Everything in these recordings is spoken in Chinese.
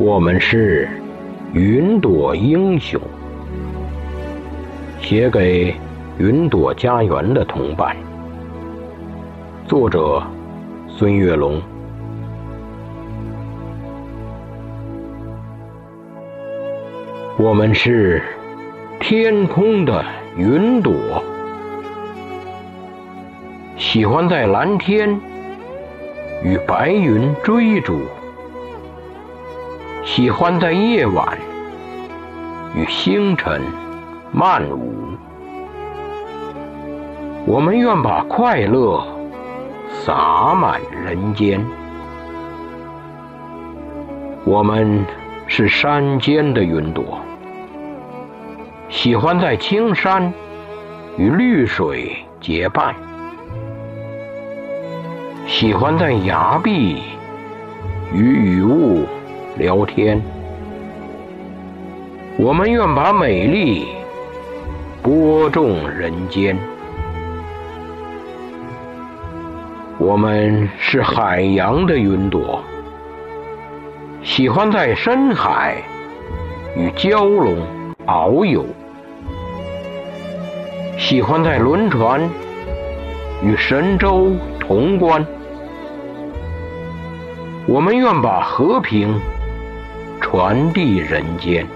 我们是云朵英雄，写给云朵家园的同伴。作者：孙月龙。我们是天空的云朵，喜欢在蓝天与白云追逐。喜欢在夜晚与星辰漫舞，我们愿把快乐洒满人间。我们是山间的云朵，喜欢在青山与绿水结伴，喜欢在崖壁与雨雾。聊天，我们愿把美丽播种人间。我们是海洋的云朵，喜欢在深海与蛟龙遨游，喜欢在轮船与神州同观。我们愿把和平。传递人间，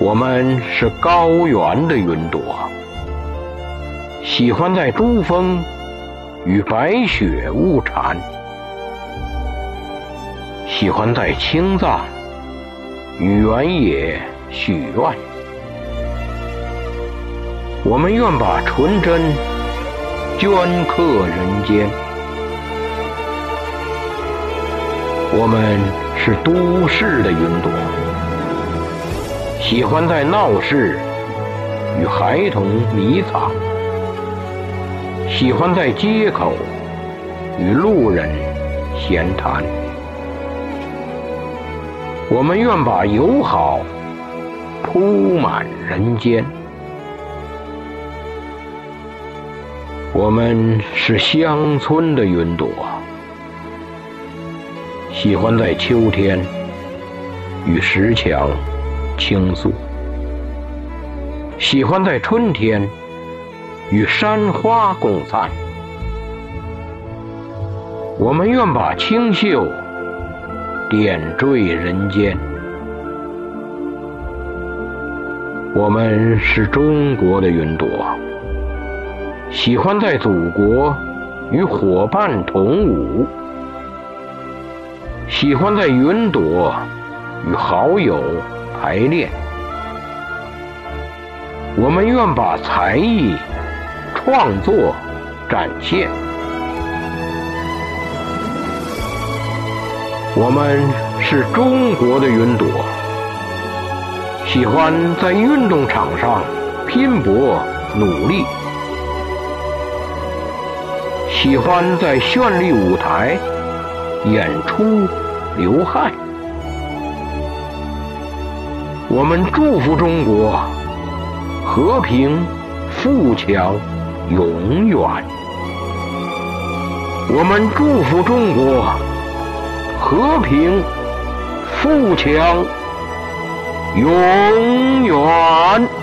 我们是高原的云朵，喜欢在珠峰与白雪物缠，喜欢在青藏与原野许愿。我们愿把纯真镌刻人间。我们是都市的云朵，喜欢在闹市与孩童迷藏，喜欢在街口与路人闲谈。我们愿把友好铺满人间。我们是乡村的云朵。喜欢在秋天与石墙倾诉，喜欢在春天与山花共赞。我们愿把清秀点缀人间。我们是中国的云朵，喜欢在祖国与伙伴同舞。喜欢在云朵与好友排练，我们愿把才艺创作展现。我们是中国的云朵，喜欢在运动场上拼搏努力，喜欢在绚丽舞台。演出流汗，我们祝福中国和平富强永远。我们祝福中国和平富强永远。